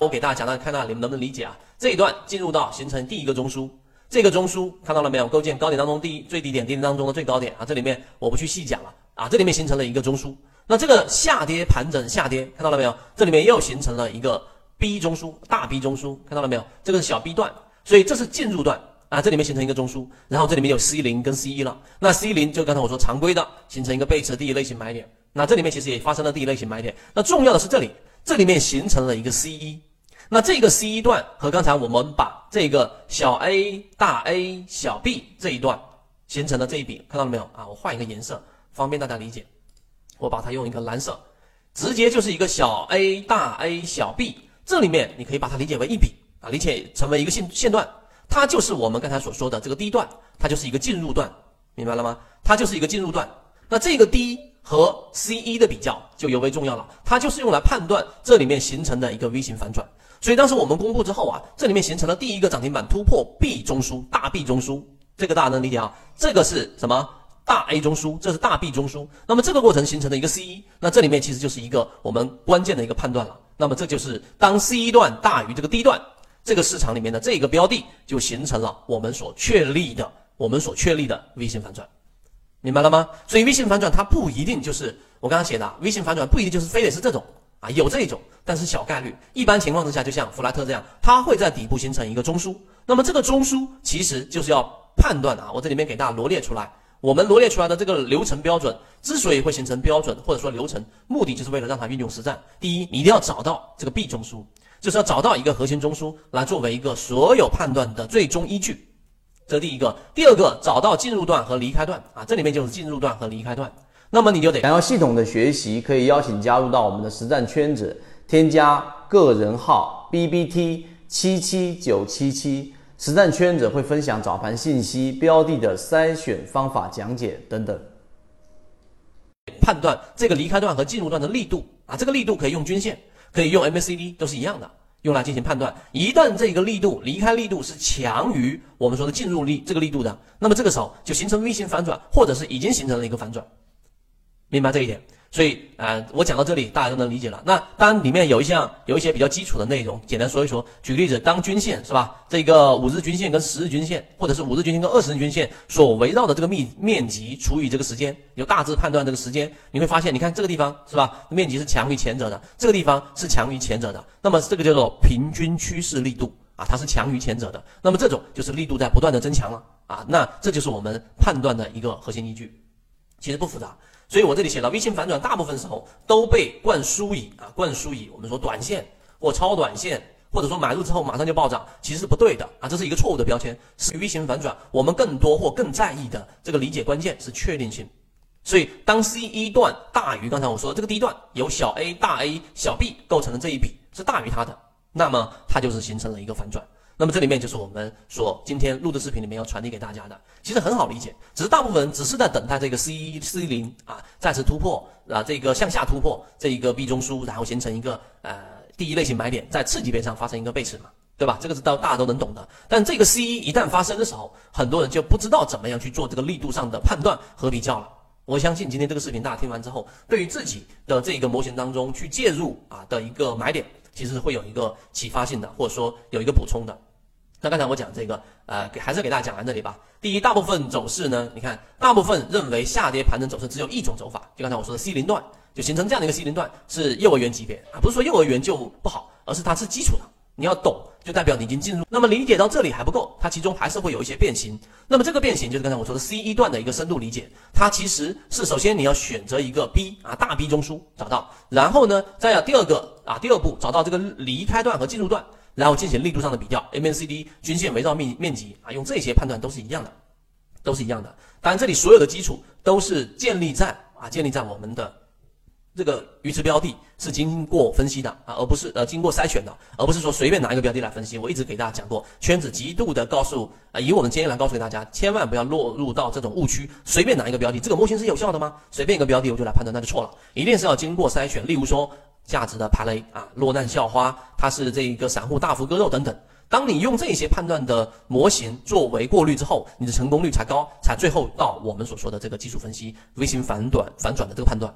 我给大家讲到，看到你们能不能理解啊？这一段进入到形成第一个中枢，这个中枢看到了没有？构建高点当中第一最低点，低点当中的最高点啊。这里面我不去细讲了啊。这里面形成了一个中枢，那这个下跌盘整下跌，看到了没有？这里面又形成了一个 B 中枢，大 B 中枢，看到了没有？这个是小 B 段，所以这是进入段啊。这里面形成一个中枢，然后这里面有 C 零跟 C 一了。那 C 零就刚才我说常规的形成一个背驰第一类型买点，那这里面其实也发生了第一类型买点。那重要的是这里，这里面形成了一个 C 一。那这个 C 一段和刚才我们把这个小 a 大 A 小 b 这一段形成的这一笔，看到了没有啊？我换一个颜色，方便大家理解。我把它用一个蓝色，直接就是一个小 a 大 A 小 b，这里面你可以把它理解为一笔啊，理解成为一个线线段，它就是我们刚才所说的这个 D 段，它就是一个进入段，明白了吗？它就是一个进入段。那这个 D 和 C 一的比较就尤为重要了，它就是用来判断这里面形成的一个 V 型反转。所以当时我们公布之后啊，这里面形成了第一个涨停板突破 B 中枢，大 B 中枢，这个大家能理解啊？这个是什么？大 A 中枢，这是大 B 中枢。那么这个过程形成的一个 C 一，那这里面其实就是一个我们关键的一个判断了。那么这就是当 C 一段大于这个 D 段，这个市场里面的这个标的就形成了我们所确立的，我们所确立的 V 型反转，明白了吗？所以 V 型反转它不一定就是我刚刚写的 V 型反转，不一定就是非得是这种。啊，有这种，但是小概率。一般情况之下，就像弗莱特这样，它会在底部形成一个中枢。那么这个中枢其实就是要判断啊，我这里面给大家罗列出来，我们罗列出来的这个流程标准，之所以会形成标准或者说流程，目的就是为了让它运用实战。第一，你一定要找到这个 B 中枢，就是要找到一个核心中枢来作为一个所有判断的最终依据。这是第一个。第二个，找到进入段和离开段啊，这里面就是进入段和离开段。那么你就得想要系统的学习，可以邀请加入到我们的实战圈子，添加个人号 B B T 七七九七七，实战圈子会分享早盘信息、标的的筛选方法讲解等等。判断这个离开段和进入段的力度啊，这个力度可以用均线，可以用 M A C D，都是一样的，用来进行判断。一旦这个力度离开力度是强于我们说的进入力这个力度的，那么这个时候就形成 V 型反转，或者是已经形成了一个反转。明白这一点，所以啊，我讲到这里，大家都能理解了。那当然里面有一项有一些比较基础的内容，简单说一说。举个例子，当均线是吧？这个五日均线跟十日均线，或者是五日均线跟二十日均线所围绕的这个面面积除以这个时间，有大致判断这个时间，你会发现，你看这个地方是吧？面积是强于前者的，这个地方是强于前者的，那么这个叫做平均趋势力度啊，它是强于前者的。那么这种就是力度在不断的增强了啊，那这就是我们判断的一个核心依据，其实不复杂。所以我这里写了 V 型反转，大部分时候都被灌输以啊灌输以我们说短线或超短线，或者说买入之后马上就暴涨，其实是不对的啊，这是一个错误的标签。是 V 型反转，我们更多或更在意的这个理解关键是确定性。所以当 C 一段大于刚才我说的这个 D 段，由小 a 大 A 小 b 构成的这一笔是大于它的，那么它就是形成了一个反转。那么这里面就是我们所今天录的视频里面要传递给大家的，其实很好理解，只是大部分人只是在等待这个 C 一 C 零啊再次突破啊这个向下突破这一个 B 中枢，然后形成一个呃第一类型买点，在次级别上发生一个背驰嘛，对吧？这个是到大家都能懂的。但这个 C 一一旦发生的时候，很多人就不知道怎么样去做这个力度上的判断和比较了。我相信今天这个视频大家听完之后，对于自己的这个模型当中去介入啊的一个买点，其实会有一个启发性的，或者说有一个补充的。那刚才我讲这个，呃，给还是给大家讲完这里吧。第一，大部分走势呢，你看，大部分认为下跌盘整走势只有一种走法，就刚才我说的 C 零段，就形成这样的一个 C 零段是幼儿园级别啊，不是说幼儿园就不好，而是它是基础的，你要懂，就代表你已经进入。那么理解到这里还不够，它其中还是会有一些变形。那么这个变形就是刚才我说的 C 一段的一个深度理解，它其实是首先你要选择一个 B 啊大 B 中枢找到，然后呢，再要第二个啊第二步找到这个离开段和进入段。然后进行力度上的比较，MACD 均线围绕面面积啊，用这些判断都是一样的，都是一样的。当然，这里所有的基础都是建立在啊，建立在我们的这个鱼池标的是经过分析的啊，而不是呃经过筛选的，而不是说随便拿一个标的来分析。我一直给大家讲过，圈子极度的告诉啊，以我们经验来告诉给大家，千万不要落入到这种误区，随便拿一个标的，这个模型是有效的吗？随便一个标的我就来判断，那就错了，一定是要经过筛选。例如说。价值的排雷啊，落难校花，它是这一个散户大幅割肉等等。当你用这些判断的模型作为过滤之后，你的成功率才高，才最后到我们所说的这个技术分析微型反转反转的这个判断。